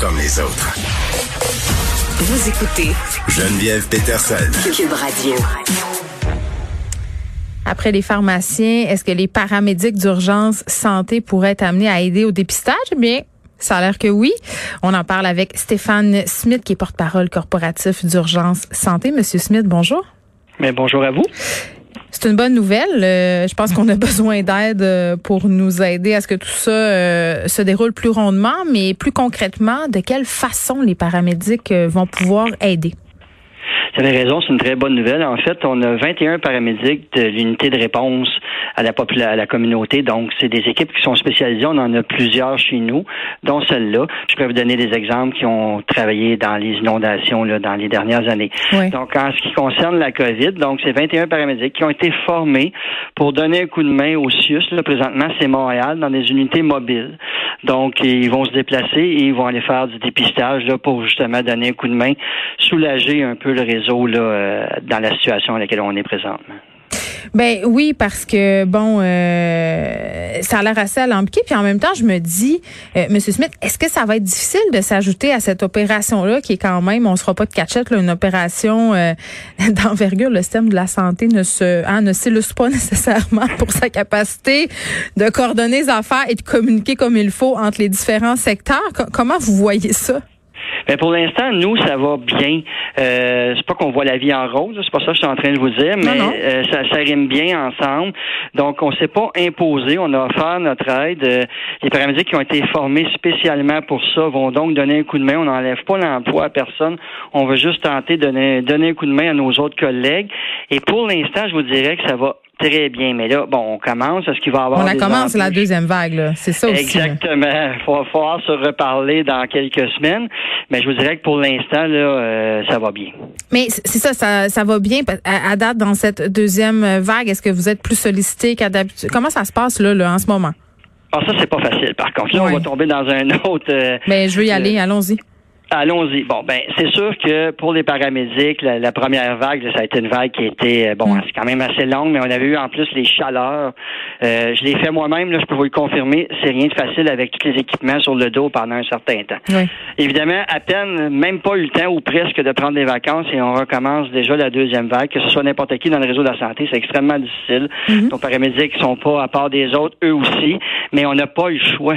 comme les autres. Vous écoutez Geneviève Peterson. Cube Radio. Après les pharmaciens, est-ce que les paramédics d'urgence santé pourraient être amenés à aider au dépistage? Eh bien, ça a l'air que oui. On en parle avec Stéphane Smith, qui est porte-parole corporatif d'urgence santé. Monsieur Smith, bonjour. Mais bonjour à vous. C'est une bonne nouvelle. Euh, je pense qu'on a besoin d'aide euh, pour nous aider à ce que tout ça euh, se déroule plus rondement, mais plus concrètement, de quelle façon les paramédics vont pouvoir aider? Vous avez raison, c'est une très bonne nouvelle. En fait, on a 21 paramédics de l'unité de réponse à la, à la communauté. Donc, c'est des équipes qui sont spécialisées. On en a plusieurs chez nous, dont celle-là. Je peux vous donner des exemples qui ont travaillé dans les inondations là, dans les dernières années. Donc, en ce qui concerne la COVID, donc c'est 21 paramédics qui ont été formés pour donner un coup de main au CIUS. Là, présentement, c'est Montréal, dans des unités mobiles. Donc, ils vont se déplacer et ils vont aller faire du dépistage là, pour justement donner un coup de main, soulager un peu le réseau euh, dans la situation dans laquelle on est présentement. Ben oui, parce que bon, euh, ça a l'air assez alambiqué. Puis en même temps, je me dis, euh, Monsieur Smith, est-ce que ça va être difficile de s'ajouter à cette opération-là, qui est quand même, on sera pas de cachette, là, une opération d'envergure. Le système de la santé ne se, hein, ne s'illustre pas nécessairement pour sa capacité de coordonner les affaires et de communiquer comme il faut entre les différents secteurs. comment vous voyez ça? Mais pour l'instant, nous, ça va bien. Euh, c'est pas qu'on voit la vie en rose, c'est pas ça que je suis en train de vous dire, mais euh, ça, ça, rime bien ensemble. Donc, on s'est pas imposé, on a offert notre aide. Euh, les paramédics qui ont été formés spécialement pour ça vont donc donner un coup de main. On n'enlève pas l'emploi à personne. On veut juste tenter de donner, donner un coup de main à nos autres collègues. Et pour l'instant, je vous dirais que ça va Très bien, mais là, bon, on commence. Est-ce qu'il va y avoir. On a commencé la deuxième vague, là. C'est ça aussi. Exactement. Il va falloir se reparler dans quelques semaines. Mais je vous dirais que pour l'instant, là, euh, ça va bien. Mais c'est ça, ça, ça va bien. À, date, dans cette deuxième vague, est-ce que vous êtes plus sollicité qu'à d'habitude? Comment ça se passe, là, là en ce moment? Ah, ça, c'est pas facile, par contre. Là, on va tomber dans un autre. Euh, mais je veux y aller, allons-y. Allons-y. Bon, ben, c'est sûr que pour les paramédics, la, première vague, ça a été une vague qui était, euh, bon, mm. c'est quand même assez longue, mais on avait eu en plus les chaleurs. Euh, je l'ai fait moi-même, là, je peux vous le confirmer, c'est rien de facile avec tous les équipements sur le dos pendant un certain temps. Évidemment, à peine, même pas eu le temps ou presque de prendre des vacances et on recommence déjà la deuxième vague, que ce soit n'importe qui dans le réseau de la santé, c'est extrêmement difficile. Mm-hmm. Nos paramédics sont pas à part des autres, eux aussi, mais on n'a pas eu le choix.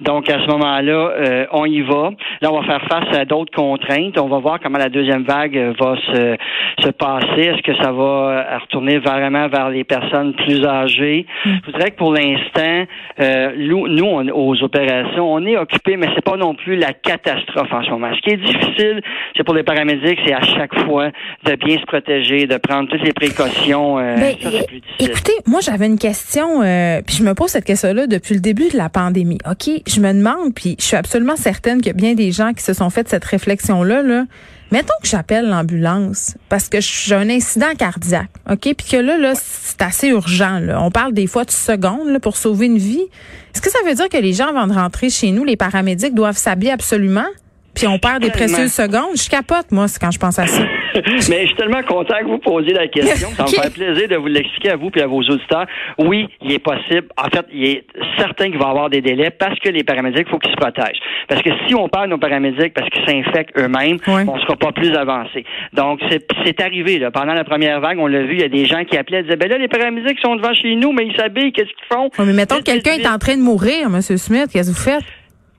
Donc, à ce moment-là, euh, on y va. Là, on va faire face à d'autres contraintes. On va voir comment la deuxième vague va se, se passer. Est-ce que ça va retourner vraiment vers les personnes plus âgées? Mm. Je voudrais que pour l'instant, euh, nous, nous aux opérations, on est occupés, mais c'est pas non plus la catastrophe en ce moment. Ce qui est difficile, c'est pour les paramédics, c'est à chaque fois de bien se protéger, de prendre toutes les précautions. Euh, ben, écoutez, moi j'avais une question, euh, puis je me pose cette question-là depuis le début de la pandémie. Ok, je me demande, puis je suis absolument certaine qu'il y a bien des gens qui se sont fait cette réflexion-là, là, mettons que j'appelle l'ambulance parce que j'ai un incident cardiaque, OK? Puis que là, là c'est assez urgent. Là. On parle des fois de secondes là, pour sauver une vie. Est-ce que ça veut dire que les gens, avant de rentrer chez nous, les paramédics doivent s'habiller absolument? Puis on perd des précieuses secondes? Je capote, moi, quand je pense à ça. Mais je suis tellement content que vous posiez la question. Ça me fait plaisir de vous l'expliquer à vous et à vos auditeurs. Oui, il est possible. En fait, il est certain qu'il va y avoir des délais parce que les paramédics, il faut qu'ils se protègent. Parce que si on de nos paramédics parce qu'ils s'infectent eux-mêmes, on ne sera pas plus avancé. Donc, c'est arrivé. Là. Pendant la première vague, on l'a vu, il y a des gens qui appelaient et disaient, ben là, les paramédics sont devant chez nous, mais ils s'habillent, qu'est-ce qu'ils font? mais mettons que quelqu'un est en train de mourir, M. Smith, qu'est-ce que vous faites?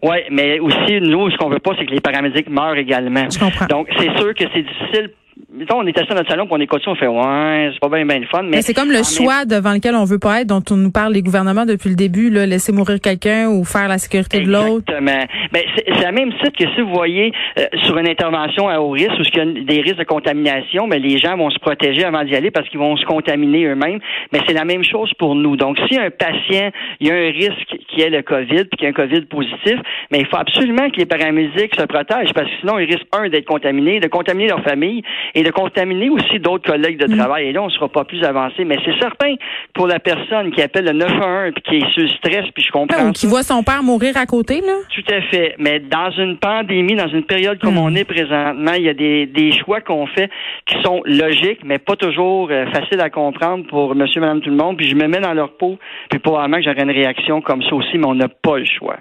Oui, mais aussi, nous, ce qu'on veut pas, c'est que les paramédics meurent également. Je comprends. Donc, c'est sûr que c'est difficile mettons, on est assis dans notre salon, puis on écoute ça, on fait ouais, c'est pas bien, bien le fun. Mais, c'est comme le choix devant lequel on veut pas être, dont on nous parle les gouvernements depuis le début, là, laisser mourir quelqu'un ou faire la sécurité de l'autre. Exactement. Ben, c'est la même site que si vous voyez euh, sur une intervention à haut risque ou qu'il y a des risques de contamination, mais ben, les gens vont se protéger avant d'y aller parce qu'ils vont se contaminer eux-mêmes. Mais c'est la même chose pour nous. Donc, si un patient, il y a un risque qui est le COVID, puis qu'il y a un COVID positif, mais il faut absolument que les paramédics se protègent parce que sinon, ils risquent, un, d'être contaminés, de contaminer leur famille et de contaminer aussi d'autres collègues de mm. travail. Et là, on ne sera pas plus avancé. Mais c'est certain pour la personne qui appelle le 911 puis qui est sous stress, puis je comprends. Ou qui voit son père mourir à côté, là. Tout à fait. Mais dans une pandémie, dans une période comme mm. on est présentement, il y a des, des choix qu'on fait qui sont logiques, mais pas toujours euh, faciles à comprendre pour monsieur, madame, tout le monde. Puis je me mets dans leur peau, puis probablement que j'aurais une réaction comme ça aussi, mais on n'a pas le choix.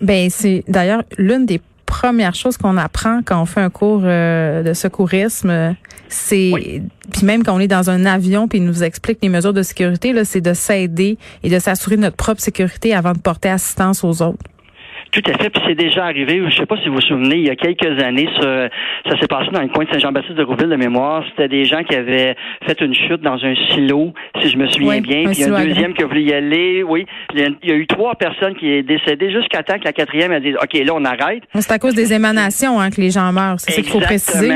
Ben c'est d'ailleurs l'une des première chose qu'on apprend quand on fait un cours euh, de secourisme, c'est puis même quand on est dans un avion puis ils nous expliquent les mesures de sécurité là, c'est de s'aider et de s'assurer de notre propre sécurité avant de porter assistance aux autres. Tout à fait. Puis c'est déjà arrivé, je ne sais pas si vous vous souvenez, il y a quelques années, ça, ça s'est passé dans le coin de Saint-Jean-Baptiste de Rouville de mémoire. C'était des gens qui avaient fait une chute dans un silo, si je me souviens bien. Puis il y a un deuxième qui a voulu y aller. Oui. Il y a eu trois personnes qui est décédées jusqu'à temps que la quatrième a dit OK, là, on arrête. C'est à cause des émanations hein, que les gens meurent. C'est ce qu'il faut préciser.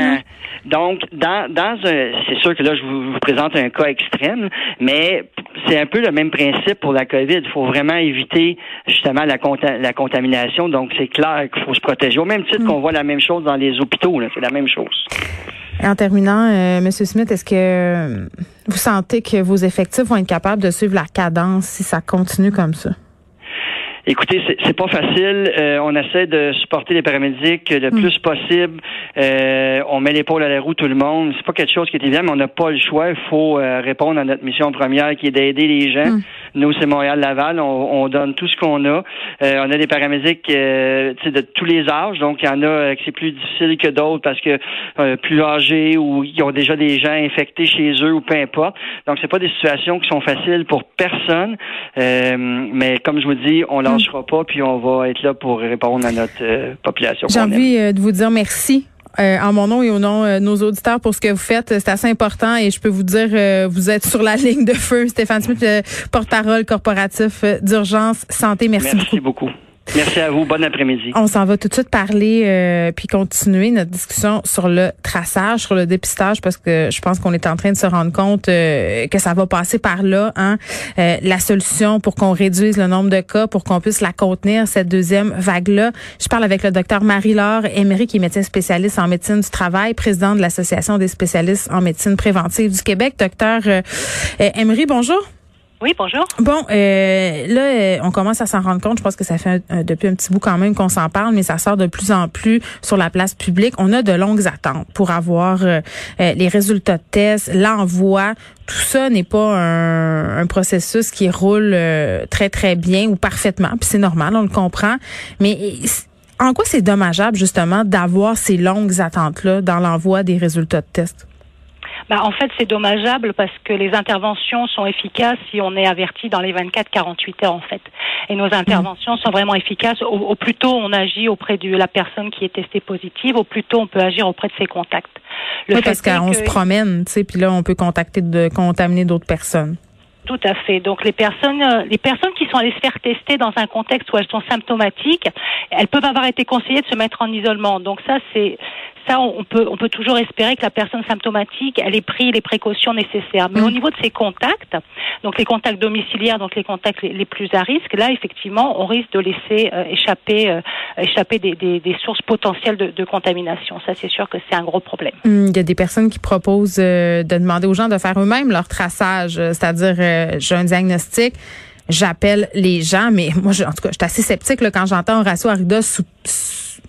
Donc, dans, dans un, c'est sûr que là, je vous, présente un cas extrême, mais c'est un peu le même principe pour la COVID. Il faut vraiment éviter justement la, la contamination. Donc, c'est clair qu'il faut se protéger. Au même titre mm. qu'on voit la même chose dans les hôpitaux, c'est la même chose. En terminant, euh, M. Smith, est-ce que euh, vous sentez que vos effectifs vont être capables de suivre la cadence si ça continue comme ça? Écoutez, c'est pas facile. Euh, on essaie de supporter les paramédics le mm. plus possible. Euh, on met l'épaule à la roue tout le monde. C'est pas quelque chose qui est évident, mais on n'a pas le choix. Il faut euh, répondre à notre mission première qui est d'aider les gens. Mm. Nous, c'est Montréal-Laval. On, donne tout ce qu'on a. on a des paramédics de tous les âges. Donc, il y en a qui c'est plus difficile que d'autres parce que plus âgés ou ils ont déjà des gens infectés chez eux ou peu importe. Donc, c'est pas des situations qui sont faciles pour personne. mais comme je vous dis, on ne lâchera pas, puis on va être là pour répondre à notre euh, population. J'ai envie euh, de vous dire merci. Euh, en mon nom et au nom de nos auditeurs pour ce que vous faites. C'est assez important et je peux vous dire, vous êtes sur la ligne de feu. Stéphane Smith, porte-parole corporatif d'urgence santé. Merci, Merci beaucoup. Merci à vous. Bon après-midi. On s'en va tout de suite parler euh, puis continuer notre discussion sur le traçage, sur le dépistage, parce que je pense qu'on est en train de se rendre compte euh, que ça va passer par là. Hein? Euh, la solution pour qu'on réduise le nombre de cas, pour qu'on puisse la contenir, cette deuxième vague-là. Je parle avec le docteur Marie-Laure Emery, qui est médecin spécialiste en médecine du travail, président de l'Association des spécialistes en médecine préventive du Québec. Docteur Emery, bonjour. Oui, bonjour. Bon, euh, là, euh, on commence à s'en rendre compte. Je pense que ça fait depuis un petit bout quand même qu'on s'en parle, mais ça sort de plus en plus sur la place publique. On a de longues attentes pour avoir euh, les résultats de tests, l'envoi. Tout ça n'est pas un, un, processus qui roule très, très bien ou parfaitement. Puis c'est normal, on le comprend. Mais en quoi c'est dommageable, justement, d'avoir ces longues attentes-là dans l'envoi des résultats de tests? Bah, en fait, c'est dommageable parce que les interventions sont efficaces si on est averti dans les 24-48 heures, en fait. Et nos interventions sont vraiment efficaces. Au, plus tôt on agit auprès de la personne qui est testée positive, au plus tôt on peut agir auprès de ses contacts. Le oui, parce qu'on se promène, tu sais, puis là, on peut contacter de contaminer d'autres personnes. Tout à fait. Donc les personnes, euh, les personnes qui sont allées se faire tester dans un contexte où elles sont symptomatiques, elles peuvent avoir été conseillées de se mettre en isolement. Donc ça, c'est ça, on peut, on peut toujours espérer que la personne symptomatique, elle ait pris les précautions nécessaires. Mais au mm. niveau de ses contacts, donc les contacts domiciliaires, donc les contacts les, plus à risque, là, effectivement, on risque de laisser euh, échapper, euh, échapper des, des, des, sources potentielles de, de contamination. Ça, c'est sûr que c'est un gros problème. Mm, il y a des personnes qui proposent euh, de demander aux gens de faire eux-mêmes leur traçage, c'est-à-dire, j'ai un diagnostic j'appelle les gens, mais moi, je, en tout cas, je suis assez sceptique là, quand j'entends Horacio Arruda sous,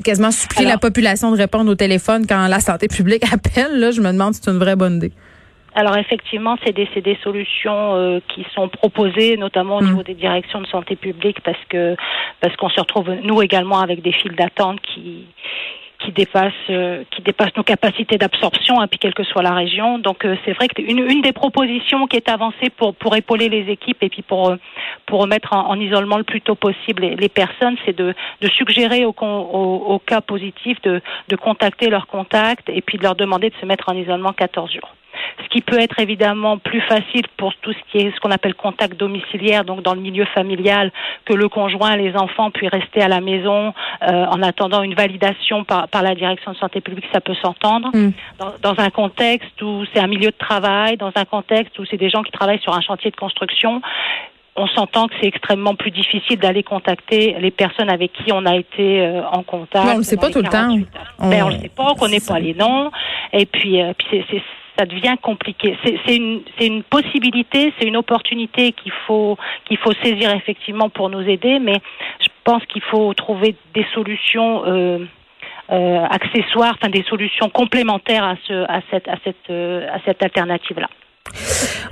quasiment supplier la population de répondre au téléphone quand la santé publique appelle. Là, je me demande si c'est une vraie bonne idée. Alors effectivement, c'est des, des solutions euh, qui sont proposées, notamment au mm. niveau des directions de santé publique, parce que parce qu'on se retrouve nous également avec des files d'attente qui qui dépasse euh, qui dépasse nos capacités d'absorption, hein, puis quelle que soit la région. Donc euh, c'est vrai que une, des propositions qui est avancée pour pour épauler les équipes et puis pour euh, pour remettre en, isolement le plus tôt possible les, personnes, c'est de, de suggérer aux, au cas positifs de, de contacter leurs contacts et puis de leur demander de se mettre en isolement 14 jours ce qui peut être évidemment plus facile pour tout ce qui est ce qu'on appelle contact domiciliaire, donc dans le milieu familial, que le conjoint, les enfants puissent rester à la maison euh, en attendant une validation par, par, la direction de santé publique, ça peut s'entendre. Mm. Dans, dans, un contexte où c'est un milieu de travail, dans un contexte où c'est des gens qui travaillent sur un chantier de construction, on s'entend que c'est extrêmement plus difficile d'aller contacter les personnes avec qui on a été euh, en contact. on ne sait pas tout le temps. On... Ben, on ne sait pas, on connaît pas les noms. Et puis, euh, puis c'est ça devient compliqué. C'est une, une possibilité, c'est une opportunité qu'il faut, qu'il faut saisir effectivement pour nous aider, mais je pense qu'il faut trouver des solutions euh, euh, accessoires, enfin des solutions complémentaires à, ce, à cette, à cette, euh, à cette alternative-là.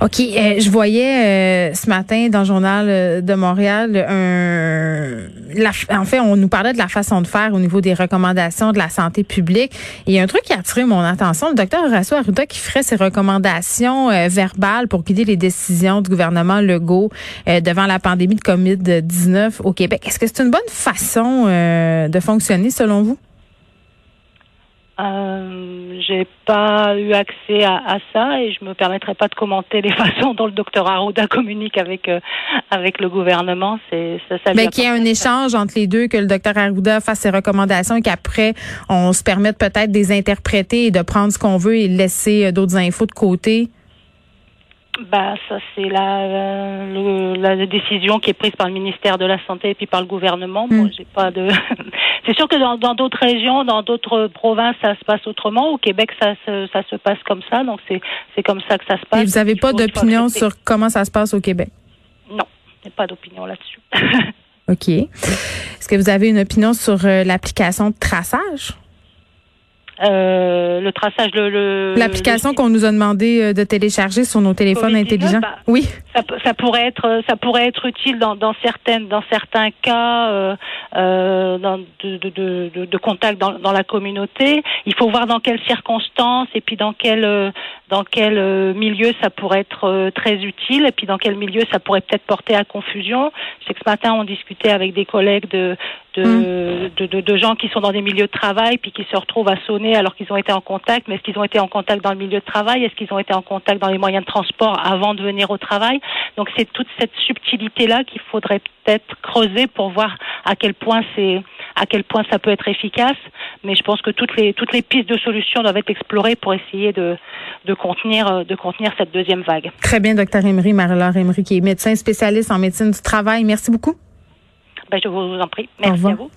OK. Euh, je voyais euh, ce matin dans le journal euh, de Montréal un. en fait, on nous parlait de la façon de faire au niveau des recommandations de la santé publique. Il y a un truc qui a attiré mon attention. Le docteur Horacio Arruda qui ferait ses recommandations verbales pour guider les décisions du gouvernement Legault devant la pandémie de COVID-19 au Québec. Est-ce que c'est une bonne façon de fonctionner selon vous? Euh, j'ai pas eu accès à, ça et je me permettrai pas de commenter les façons dont le docteur Arruda communique avec euh, avec le gouvernement. C'est ça. ça Mais qu'il y ait un échange entre les deux, que le docteur Arruda fasse ses recommandations et qu'après on se permette peut-être de les interpréter et de prendre ce qu'on veut et laisser euh, d'autres infos de côté? Bah, ça c'est la, la décision qui est prise par le ministère de la santé et puis par le gouvernement. Moi, hmm. j'ai pas de. c'est sûr que dans d'autres régions, dans d'autres provinces, ça se passe autrement. Au Québec, ça se ça se passe comme ça. Donc c'est c'est comme ça que ça se passe. Et vous n'avez pas d'opinion sur comment ça se passe au Québec? Non, j'ai pas d'opinion là-dessus. OK. Est-ce que vous avez une opinion sur euh, l'application de traçage? Euh, le traçage, le, l'application qu'on nous a demandé euh, de télécharger sur nos téléphones intelligents. Bah, oui, ça, ça, pourrait être, ça pourrait être utile dans, dans certaines, dans certains cas euh, euh dans, de, de, de, de, contact dans, dans la communauté. Il faut voir dans quelles circonstances et puis dans quel dans quel milieu ça pourrait être très utile et puis dans quel milieu ça pourrait peut-être porter à confusion. Je sais que ce matin on discutait avec des collègues de de, mm. de, de, de, gens qui sont dans des milieux de travail puis qui se retrouvent à sonner alors qu'ils ont été en contact. Mais est-ce qu'ils ont été en contact dans le milieu de travail? Est-ce qu'ils ont été en contact dans les moyens de transport avant de venir au travail? Donc c'est toute cette subtilité-là qu'il faudrait peut-être creuser pour voir à quel point c'est à quel point ça peut être efficace. Mais je pense que toutes les toutes les pistes de solutions doivent être explorées pour essayer de de contenir de contenir cette deuxième vague. Très bien, docteur Emery, Marie-Laure Emery, qui est médecin spécialiste en médecine du travail. Merci beaucoup. Ben, je vous en prie. Merci à vous.